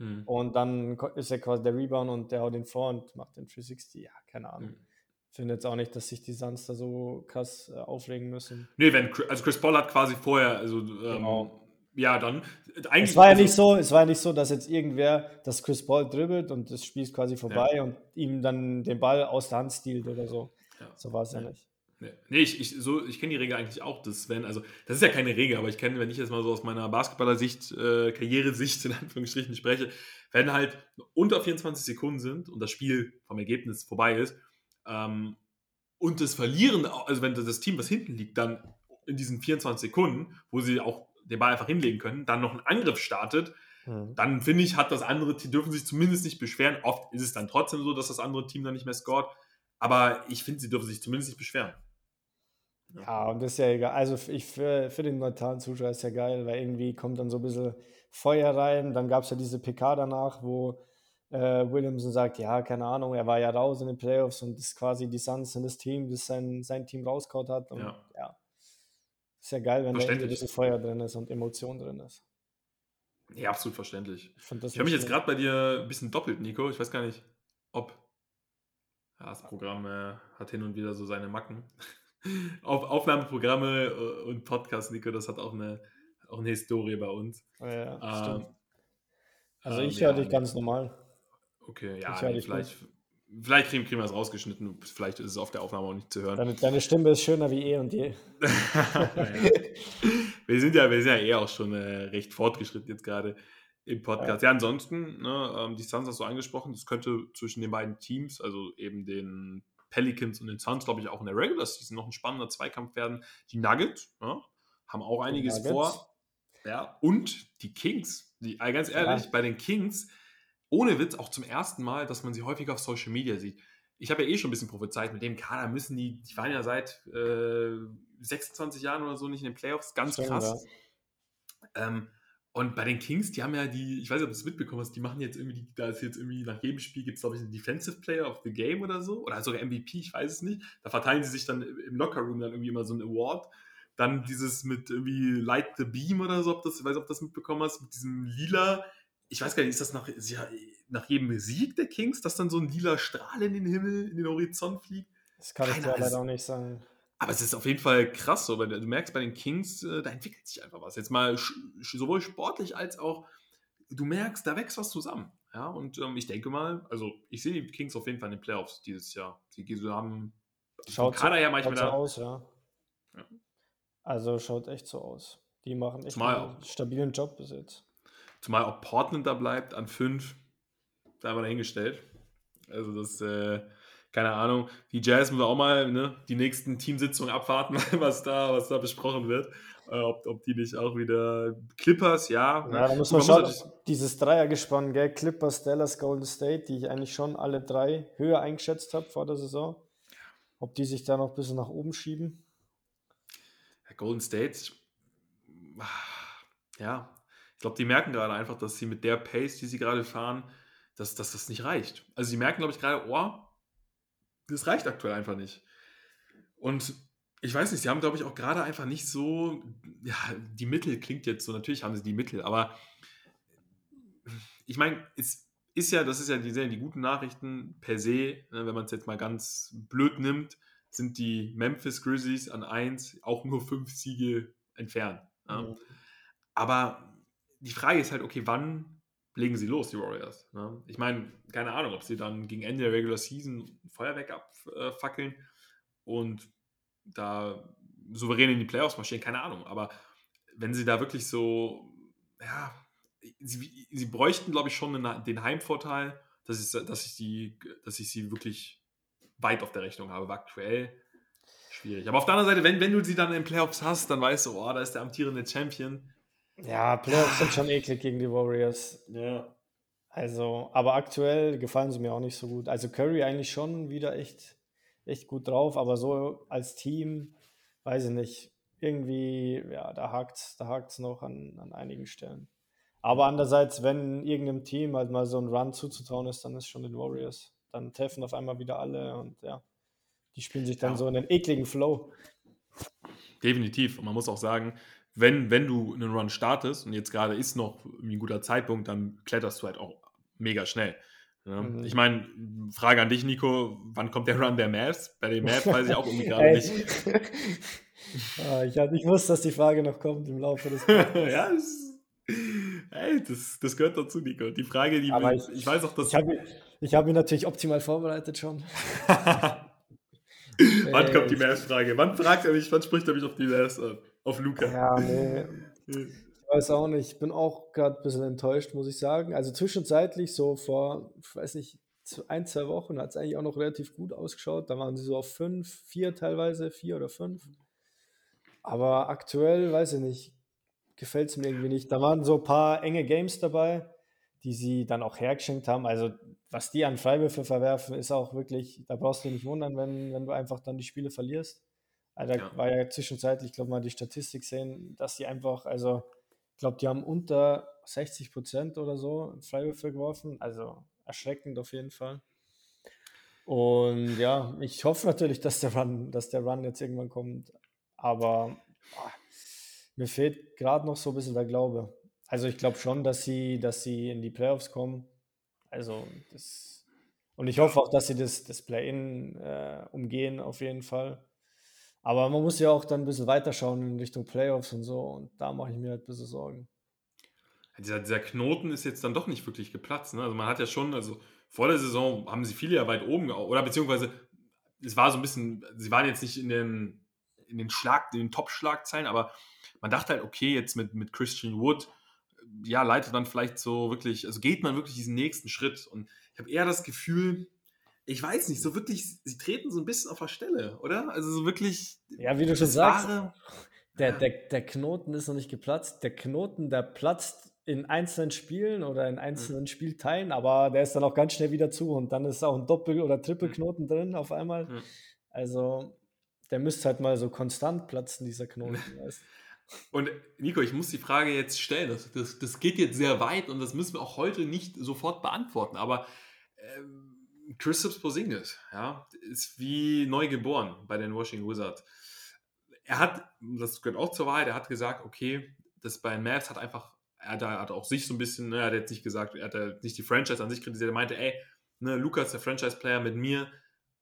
Mhm. Und dann ist er quasi der Rebound und der haut den vor und macht den 360. Ja, keine Ahnung. Mhm. Finde jetzt auch nicht, dass sich die Suns da so krass äh, aufregen müssen. Nee, wenn, also Chris Paul hat quasi vorher, also ähm, genau. ja, dann eigentlich. Es war ja also, nicht so, es war ja nicht so, dass jetzt irgendwer, dass Chris Paul dribbelt und das Spiel ist quasi vorbei ja. und ihm dann den Ball aus der Hand stiehlt oder so. So war es ja nicht. Nee, ich, ich, so, ich kenne die Regel eigentlich auch, dass wenn, also das ist ja keine Regel, aber ich kenne, wenn ich jetzt mal so aus meiner Basketballer-Sicht, äh, Karrieresicht in Anführungsstrichen spreche, wenn halt unter 24 Sekunden sind und das Spiel vom Ergebnis vorbei ist ähm, und das Verlieren, also wenn das Team, was hinten liegt, dann in diesen 24 Sekunden, wo sie auch den Ball einfach hinlegen können, dann noch einen Angriff startet, mhm. dann finde ich, hat das andere Team, dürfen sich zumindest nicht beschweren. Oft ist es dann trotzdem so, dass das andere Team dann nicht mehr scoret. Aber ich finde, sie dürfen sich zumindest nicht beschweren. Ja, und das ist ja egal. Also ich für, für den neutralen Zuschauer ist ja geil, weil irgendwie kommt dann so ein bisschen Feuer rein. Dann gab es ja diese PK danach, wo äh, Williamson sagt, ja, keine Ahnung, er war ja raus in den Playoffs und ist quasi die Suns sind das Team, das sein, sein Team rauskaut hat. Und ja. ja. Ist ja geil, wenn da irgendwie dieses Feuer drin ist und Emotion drin ist. Ja, absolut verständlich. Ich, ich habe mich jetzt gerade bei dir ein bisschen doppelt, Nico. Ich weiß gar nicht, ob. Ja, das Programm äh, hat hin und wieder so seine Macken. Auf, Aufnahmeprogramme äh, und Podcast, Nico, das hat auch eine, auch eine Historie bei uns. Ja, ähm, also ich ähm, höre ja, dich ganz normal. Okay, ja, nee, vielleicht, vielleicht kriegen, kriegen wir es rausgeschnitten. Vielleicht ist es auf der Aufnahme auch nicht zu hören. Deine, deine Stimme ist schöner wie eh und je. wir, sind ja, wir sind ja eh auch schon äh, recht fortgeschritten jetzt gerade im Podcast. Ja, ja ansonsten, ne, ähm, die Suns hast du angesprochen, das könnte zwischen den beiden Teams, also eben den Pelicans und den Suns, glaube ich, auch in der Regular Season noch ein spannender Zweikampf werden. Die Nuggets ja, haben auch einiges vor. Ja, und die Kings, die, ganz ehrlich, ja. bei den Kings, ohne Witz, auch zum ersten Mal, dass man sie häufig auf Social Media sieht. Ich habe ja eh schon ein bisschen prophezeit, mit dem Kader müssen die, die waren ja seit äh, 26 Jahren oder so nicht in den Playoffs, ganz Stimmt, krass. Ja. Ähm, und bei den Kings, die haben ja die, ich weiß nicht, ob du es mitbekommen hast, die machen jetzt irgendwie, da ist jetzt irgendwie nach jedem Spiel gibt es, glaube ich, einen Defensive Player of the Game oder so, oder sogar MVP, ich weiß es nicht. Da verteilen sie sich dann im Lockerroom dann irgendwie immer so einen Award. Dann dieses mit irgendwie Light the Beam oder so, ob das, ich weiß nicht, ob du das mitbekommen hast, mit diesem lila, ich weiß gar nicht, ist das nach, ja, nach jedem Sieg der Kings, dass dann so ein lila Strahl in den Himmel, in den Horizont fliegt? Das kann Keine ich leider auch nicht sagen. Aber es ist auf jeden Fall krass so, weil du merkst bei den Kings, äh, da entwickelt sich einfach was. Jetzt mal sowohl sportlich als auch, du merkst, da wächst was zusammen. Ja, und ähm, ich denke mal, also ich sehe die Kings auf jeden Fall in den Playoffs dieses Jahr. Sie, haben schaut Kader so, ja manchmal so aus, ja. ja. Also schaut echt so aus. Die machen echt zumal einen stabilen Job bis jetzt. Zumal auch Portland da bleibt an fünf, da haben wir dahingestellt. Also das äh, keine Ahnung, die Jazz müssen auch mal ne, die nächsten Teamsitzungen abwarten, was da, was da besprochen wird. Äh, ob, ob die nicht auch wieder Clippers, ja. Ja, da muss man, schauen, dieses Dreiergespann, gell? Clippers, Dallas, Golden State, die ich eigentlich schon alle drei höher eingeschätzt habe vor der Saison. ob die sich da noch ein bisschen nach oben schieben. Golden State, ja, ich glaube, die merken gerade einfach, dass sie mit der Pace, die sie gerade fahren, dass, dass das nicht reicht. Also sie merken, glaube ich, gerade, oh, das reicht aktuell einfach nicht. Und ich weiß nicht, sie haben, glaube ich, auch gerade einfach nicht so, ja, die Mittel klingt jetzt so, natürlich haben sie die Mittel, aber ich meine, es ist ja, das ist ja die, die guten Nachrichten per se, ne, wenn man es jetzt mal ganz blöd nimmt, sind die Memphis Grizzlies an 1 auch nur fünf Siege entfernt. Ja. Mhm. Aber die Frage ist halt, okay, wann legen sie los, die Warriors? Ne? Ich meine, keine Ahnung, ob sie dann gegen Ende der Regular Season Feuerwerk abfackeln und da souverän in die Playoffs marschieren, keine Ahnung. Aber wenn sie da wirklich so, ja, sie, sie bräuchten, glaube ich, schon den Heimvorteil, dass ich, dass, ich die, dass ich sie wirklich weit auf der Rechnung habe. Aber aktuell schwierig. Aber auf der anderen Seite, wenn, wenn du sie dann in den Playoffs hast, dann weißt du, oh, da ist der amtierende Champion. Ja, Playoffs sind schon eklig gegen die Warriors. Ja. Also, aber aktuell gefallen sie mir auch nicht so gut. Also Curry eigentlich schon wieder echt, echt gut drauf, aber so als Team, weiß ich nicht, irgendwie, ja, da hakt es da hakt's noch an, an einigen Stellen. Aber andererseits, wenn irgendeinem Team halt mal so ein Run zuzutrauen ist, dann ist schon den Warriors. Dann treffen auf einmal wieder alle und ja, die spielen sich dann ja. so in den ekligen Flow. Definitiv. Und man muss auch sagen, wenn, wenn du einen Run startest und jetzt gerade ist noch ein guter Zeitpunkt, dann kletterst du halt auch mega schnell. Ja. Mhm. Ich meine, Frage an dich, Nico, wann kommt der Run der Mavs? Bei den Mavs weiß ich auch irgendwie gerade nicht. ah, ich, ich wusste, dass die Frage noch kommt im Laufe des Ja, das Hey, das, das gehört dazu, Nico. Die Frage, die Aber ich, ich weiß auch, dass. Ich habe ich hab mich natürlich optimal vorbereitet schon. wann kommt die Mavs-Frage? Wann fragt er mich, wann spricht er mich auf die Mavs an? Auf Luca? Ja, nee. Ich weiß auch nicht. Ich bin auch gerade ein bisschen enttäuscht, muss ich sagen. Also zwischenzeitlich, so vor, ich weiß nicht, ein, zwei Wochen hat es eigentlich auch noch relativ gut ausgeschaut. Da waren sie so auf fünf, vier teilweise, vier oder fünf. Aber aktuell, weiß ich nicht, gefällt es mir irgendwie nicht. Da waren so ein paar enge Games dabei, die sie dann auch hergeschenkt haben. Also, was die an Freiwürfe verwerfen, ist auch wirklich, da brauchst du dich nicht wundern, wenn, wenn du einfach dann die Spiele verlierst. Also, da ja. war ja zwischenzeitlich, ich glaube mal, die Statistik sehen, dass die einfach, also, ich glaube, die haben unter 60 Prozent oder so Freiwürfe geworfen. Also, erschreckend auf jeden Fall. Und ja, ich hoffe natürlich, dass der Run, dass der Run jetzt irgendwann kommt. Aber boah, mir fehlt gerade noch so ein bisschen der Glaube. Also ich glaube schon, dass sie, dass sie in die Playoffs kommen. Also das und ich hoffe auch, dass sie das, das Play-In äh, umgehen, auf jeden Fall. Aber man muss ja auch dann ein bisschen weiterschauen in Richtung Playoffs und so. Und da mache ich mir halt ein bisschen Sorgen. Dieser, dieser Knoten ist jetzt dann doch nicht wirklich geplatzt. Ne? Also man hat ja schon, also vor der Saison haben sie viele ja weit oben, oder beziehungsweise es war so ein bisschen, sie waren jetzt nicht in den, in den Schlag, in den Top-Schlagzeilen, aber man dachte halt, okay, jetzt mit, mit Christian Wood, ja, leitet dann vielleicht so wirklich, also geht man wirklich diesen nächsten Schritt. Und ich habe eher das Gefühl, ich weiß nicht, so wirklich, sie treten so ein bisschen auf der Stelle, oder? Also so wirklich. Ja, wie du schon sagst, wahre, der, der, der Knoten ist noch nicht geplatzt. Der Knoten, der platzt in einzelnen Spielen oder in einzelnen mhm. Spielteilen, aber der ist dann auch ganz schnell wieder zu und dann ist auch ein Doppel- oder Trippelknoten mhm. drin auf einmal. Mhm. Also der müsste halt mal so konstant platzen, dieser Knoten. Weißt? Und Nico, ich muss die Frage jetzt stellen. Das, das, das geht jetzt sehr weit und das müssen wir auch heute nicht sofort beantworten. Aber ähm, Christoph Porzingis, ja, ist wie neu geboren bei den Washington Wizards. Er hat, das gehört auch zur Wahrheit, er hat gesagt, okay, das bei den Mavs hat einfach, er hat, er hat auch sich so ein bisschen, ne, er hat jetzt nicht gesagt, er hat nicht die Franchise an sich kritisiert, er meinte, ey, ne, Lukas, der Franchise-Player mit mir,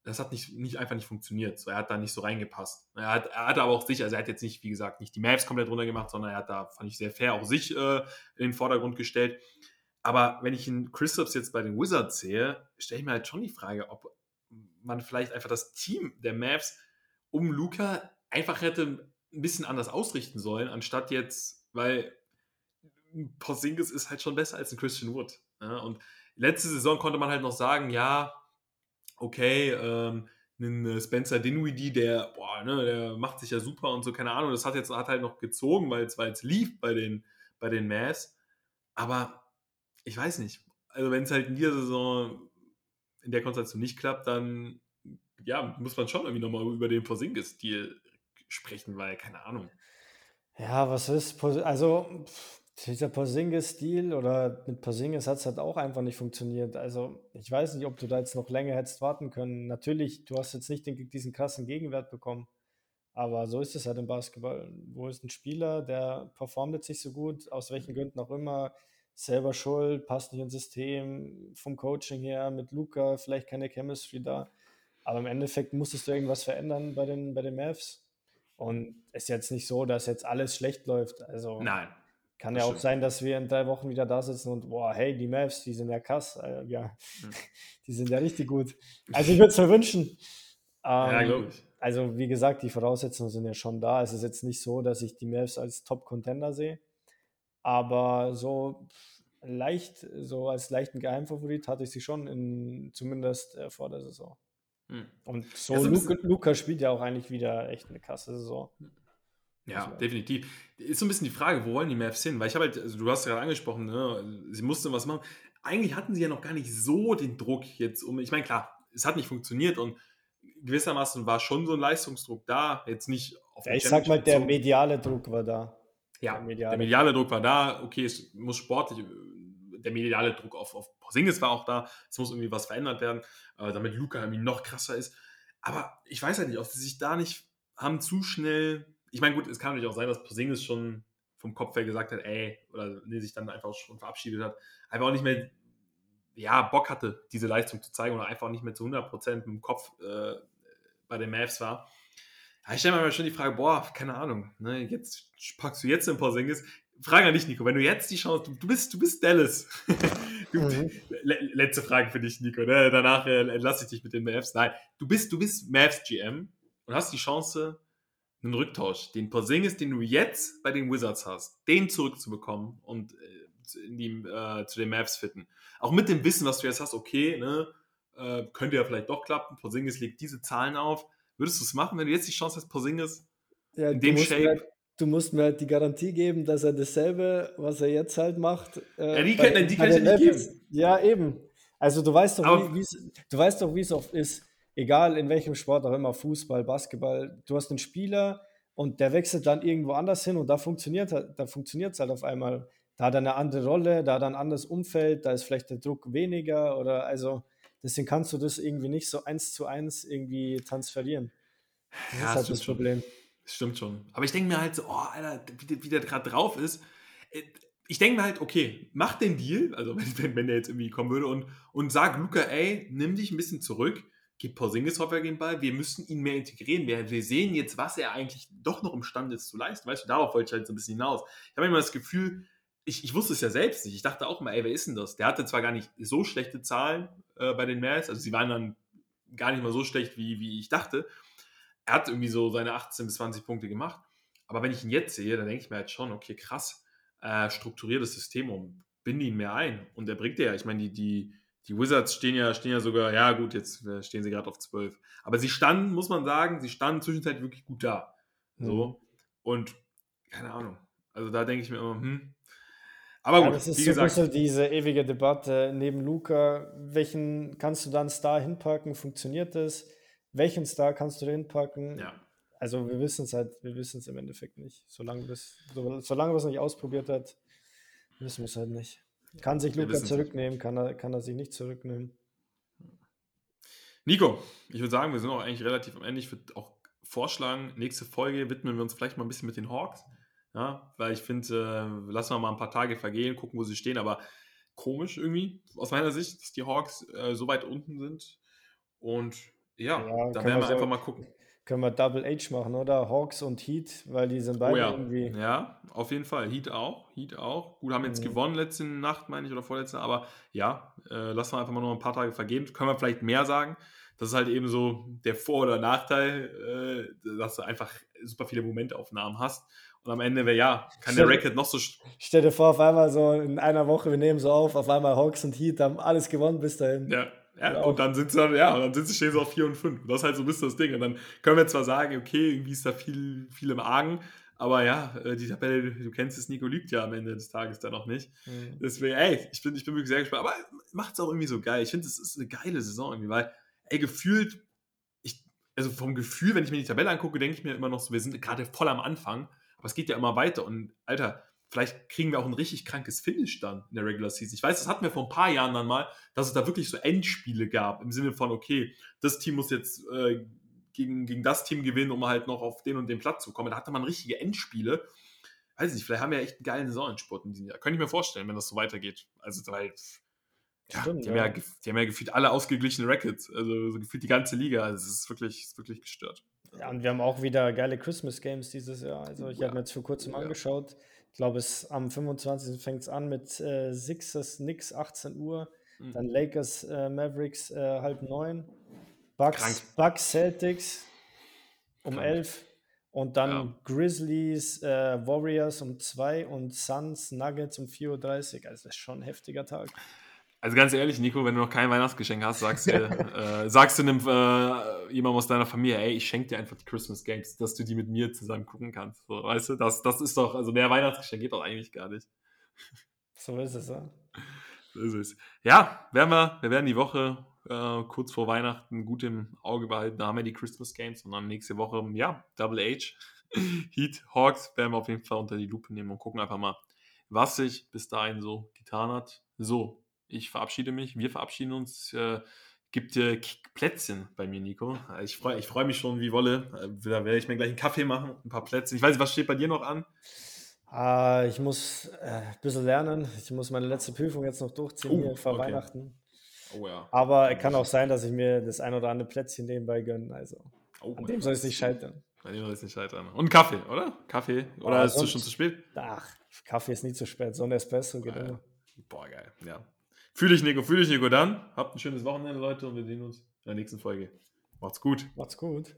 das hat nicht, nicht einfach nicht funktioniert. So, er hat da nicht so reingepasst. Er hat, er hat aber auch sich, also er hat jetzt nicht, wie gesagt, nicht die Maps komplett runtergemacht, sondern er hat da, fand ich sehr fair, auch sich äh, in den Vordergrund gestellt. Aber wenn ich ihn Christophs jetzt bei den Wizards sehe, stelle ich mir halt schon die Frage, ob man vielleicht einfach das Team der Mavs um Luca einfach hätte ein bisschen anders ausrichten sollen, anstatt jetzt, weil Porzingis ist halt schon besser als ein Christian Wood. Ja? Und letzte Saison konnte man halt noch sagen, ja, okay, ähm, einen äh, Spencer Dinwiddie, der, boah, ne, der macht sich ja super und so, keine Ahnung, das hat jetzt hat halt noch gezogen, weil es, weil es lief bei den, bei den Mavs. Aber ich weiß nicht. Also wenn es halt in dieser Saison in der Konstellation nicht klappt, dann ja, muss man schon irgendwie nochmal über den Porzingis-Stil sprechen, weil, keine Ahnung. Ja, was ist, also dieser Porzingis-Stil oder mit Porzingis hat es halt auch einfach nicht funktioniert. Also ich weiß nicht, ob du da jetzt noch länger hättest warten können. Natürlich, du hast jetzt nicht den, diesen krassen Gegenwert bekommen, aber so ist es halt im Basketball. Wo ist ein Spieler, der performt jetzt nicht so gut, aus welchen Gründen auch immer, selber schuld, passt nicht ins System, vom Coaching her, mit Luca vielleicht keine Chemistry da. Aber im Endeffekt musstest du irgendwas verändern bei den, bei den Mavs. Und es ist jetzt nicht so, dass jetzt alles schlecht läuft. Also Nein. Kann ja auch sein, dass wir in drei Wochen wieder da sitzen und, boah, hey, die Mavs, die sind ja krass. Äh, ja, mhm. die sind ja richtig gut. Also ich würde es mir wünschen. Ähm, ja. Also wie gesagt, die Voraussetzungen sind ja schon da. Es ist jetzt nicht so, dass ich die Mavs als Top-Contender sehe. Aber so leicht, so als leichten Geheimfavorit hatte ich sie schon in, zumindest äh, vor der Saison. Hm. Und so, ja, so Luca, Luca, spielt ja auch eigentlich wieder echt eine krasse Saison. Ja, also, definitiv. Ist so ein bisschen die Frage, wo wollen die Mavs hin? Weil ich habe halt, also du hast gerade angesprochen, ne, sie mussten was machen. Eigentlich hatten sie ja noch gar nicht so den Druck jetzt um. Ich meine, klar, es hat nicht funktioniert und gewissermaßen war schon so ein Leistungsdruck da. Jetzt nicht auf ja, Ich sag mal, der mediale Druck war da. Ja, der mediale, der mediale Druck war da. Okay, es muss sportlich, der mediale Druck auf, auf Porzingis war auch da. Es muss irgendwie was verändert werden, äh, damit Luca irgendwie noch krasser ist. Aber ich weiß halt nicht, ob sie sich da nicht haben zu schnell. Ich meine, gut, es kann natürlich auch sein, dass Porzingis schon vom Kopf her gesagt hat, ey, oder nee, sich dann einfach schon verabschiedet hat, einfach auch nicht mehr, ja, Bock hatte, diese Leistung zu zeigen oder einfach nicht mehr zu 100% mit dem Kopf äh, bei den Mavs war. Ja, ich stelle mir mal schon die Frage, boah, keine Ahnung, ne, jetzt packst du jetzt den Porzingis, Frage an dich, Nico. Wenn du jetzt die Chance, du bist, du bist Dallas. du, mhm. letzte Frage für dich, Nico. Ne? Danach äh, entlasse ich dich mit den Mavs. Nein, du bist, du bist Mavs GM und hast die Chance, einen Rücktausch, den Porzingis, den du jetzt bei den Wizards hast, den zurückzubekommen und äh, die, äh, zu den Mavs fitten. Auch mit dem Wissen, was du jetzt hast, okay, ne, äh, könnte ja vielleicht doch klappen. Porzingis legt diese Zahlen auf. Würdest du es machen, wenn du jetzt die Chance hast, Porzingis ja, in dem Shape du musst mir halt die Garantie geben, dass er dasselbe, was er jetzt halt macht. Äh, ja, die können, die können nicht geben. Ja, eben. Also du weißt doch, wie, du weißt doch, wie es oft ist, egal in welchem Sport auch immer, Fußball, Basketball, du hast einen Spieler und der wechselt dann irgendwo anders hin und da funktioniert da funktioniert es halt auf einmal. Da hat er eine andere Rolle, da hat er ein anderes Umfeld, da ist vielleicht der Druck weniger oder also deswegen kannst du das irgendwie nicht so eins zu eins irgendwie transferieren. Das ja, ist halt das Problem. Schon. Stimmt schon. Aber ich denke mir halt so, oh, Alter, wie, wie der gerade drauf ist. Äh, ich denke mir halt, okay, mach den Deal, also wenn, wenn der jetzt irgendwie kommen würde und, und sag Luca, ey, nimm dich ein bisschen zurück, gib Porzingis häufiger den Ball, wir müssen ihn mehr integrieren. Wir, wir sehen jetzt, was er eigentlich doch noch imstande ist zu leisten. Weißt du, darauf wollte ich halt so ein bisschen hinaus. Ich habe immer das Gefühl, ich, ich wusste es ja selbst nicht. Ich dachte auch mal, ey, wer ist denn das? Der hatte zwar gar nicht so schlechte Zahlen äh, bei den Mavs, also sie waren dann gar nicht mal so schlecht, wie, wie ich dachte er hat irgendwie so seine 18 bis 20 Punkte gemacht. Aber wenn ich ihn jetzt sehe, dann denke ich mir halt schon, okay, krass, äh, strukturiert das System um, binde ihn mehr ein. Und er bringt ja, ich meine, die, die, die Wizards stehen ja, stehen ja sogar, ja gut, jetzt äh, stehen sie gerade auf 12. Aber sie standen, muss man sagen, sie standen zwischenzeitlich wirklich gut da. So. Mhm. Und keine Ahnung. Also da denke ich mir immer, hm. Aber gut, ja, das ist wie so gesagt. Ein diese ewige Debatte neben Luca, welchen kannst du dann Star hinpacken? Funktioniert das? welchen Star kannst du da hinpacken? Ja. Also wir wissen es halt, wir wissen es im Endeffekt nicht. Solange, das, solange wir es nicht ausprobiert hat, wissen wir es halt nicht. Kann sich Luca zurücknehmen, kann er, kann er sich nicht zurücknehmen. Nico, ich würde sagen, wir sind auch eigentlich relativ am Ende. Ich würde auch vorschlagen, nächste Folge widmen wir uns vielleicht mal ein bisschen mit den Hawks. Ja, weil ich finde, äh, lassen wir mal ein paar Tage vergehen, gucken, wo sie stehen. Aber komisch irgendwie, aus meiner Sicht, dass die Hawks äh, so weit unten sind. Und ja, ja da werden wir, einfach mal gucken. Können wir Double H machen, oder? Hawks und Heat, weil die sind beide oh ja. irgendwie. Ja, auf jeden Fall. Heat auch. Heat auch. Gut, haben jetzt mhm. gewonnen letzte Nacht, meine ich, oder vorletzte, aber ja, äh, lassen wir einfach mal noch ein paar Tage vergehen. Können wir vielleicht mehr sagen. Das ist halt eben so der Vor- oder Nachteil, äh, dass du einfach super viele Momentaufnahmen hast. Und am Ende wäre ja, kann stell, der Racket noch so. Stell dir vor, auf einmal so in einer Woche, wir nehmen so auf, auf einmal Hawks und Heat haben alles gewonnen bis dahin. Ja, ja, genau. und dann sind sie dann, ja, und dann sie, stehen sie auf 4 und 5. Das ist halt so ein bisschen das Ding. Und dann können wir zwar sagen, okay, irgendwie ist da viel, viel im Argen, aber ja, äh, die Tabelle, du kennst es, Nico lügt ja am Ende des Tages dann noch nicht. Mhm. Deswegen, ey, ich bin, ich bin wirklich sehr gespannt. Aber macht es auch irgendwie so geil. Ich finde, es ist eine geile Saison irgendwie, weil, ey, gefühlt, ich, also vom Gefühl, wenn ich mir die Tabelle angucke, denke ich mir immer noch so, wir sind gerade voll am Anfang, aber es geht ja immer weiter und Alter, vielleicht kriegen wir auch ein richtig krankes Finish dann in der Regular Season. Ich weiß, das hatten wir vor ein paar Jahren dann mal, dass es da wirklich so Endspiele gab, im Sinne von, okay, das Team muss jetzt äh, gegen, gegen das Team gewinnen, um halt noch auf den und den Platz zu kommen. Da hatte man richtige Endspiele. Weiß nicht, vielleicht haben wir echt einen geilen Saisonsport in diesem Jahr. Könnte ich mir vorstellen, wenn das so weitergeht. Also, weil ja, Stimmt, die, haben ja. ja. die haben ja gefühlt alle ausgeglichene Records. Also so gefühlt die ganze Liga. Also es ist wirklich, ist wirklich gestört. Ja, und wir haben auch wieder geile Christmas Games dieses Jahr. Also ich ja. habe mir jetzt vor kurzem ja. angeschaut. Ich glaube, es am 25. fängt es an mit äh, Sixers, Knicks, 18 Uhr. Mhm. Dann Lakers, äh, Mavericks, äh, halb neun. Bucks, Bucks, Celtics um Krank. 11. Und dann ja. Grizzlies, äh, Warriors um 2 und Suns, Nuggets um 4.30 Uhr. Also das ist schon ein heftiger Tag. Also ganz ehrlich, Nico, wenn du noch kein Weihnachtsgeschenk hast, sagst du, äh, sagst du einem, äh, jemandem aus deiner Familie, ey, ich schenke dir einfach die Christmas Games, dass du die mit mir zusammen gucken kannst. So, weißt du, das, das ist doch, also mehr Weihnachtsgeschenk geht doch eigentlich gar nicht. So ist es, ja. So ist es. Ja, werden wir, wir werden die Woche äh, kurz vor Weihnachten gut im Auge behalten. Da haben wir die Christmas Games und dann nächste Woche, ja, Double H, Heat, Hawks werden wir auf jeden Fall unter die Lupe nehmen und gucken einfach mal, was sich bis dahin so getan hat. So, ich verabschiede mich, wir verabschieden uns. Äh, gibt äh, Plätzchen bei mir, Nico. Ich freue ich freu mich schon wie Wolle. Äh, da werde ich mir gleich einen Kaffee machen, ein paar Plätzchen. Ich weiß nicht, was steht bei dir noch an? Ah, ich muss äh, ein bisschen lernen. Ich muss meine letzte Prüfung jetzt noch durchziehen oh, hier vor okay. Weihnachten. Oh ja. Aber es kann auch sein, dass ich mir das ein oder andere Plätzchen nebenbei gönne. Also oh, an dem soll es nicht scheitern. An dem soll es nicht scheitern. Und Kaffee, oder? Kaffee? Oder oh, ist es schon zu spät? Ach, Kaffee ist nie zu spät. So ein Espresso geht ah, immer. Boah, geil. Ja. Fühle ich, Nico. Fühle ich, Nico. Dann habt ein schönes Wochenende, Leute. Und wir sehen uns in der nächsten Folge. Macht's gut. Macht's gut.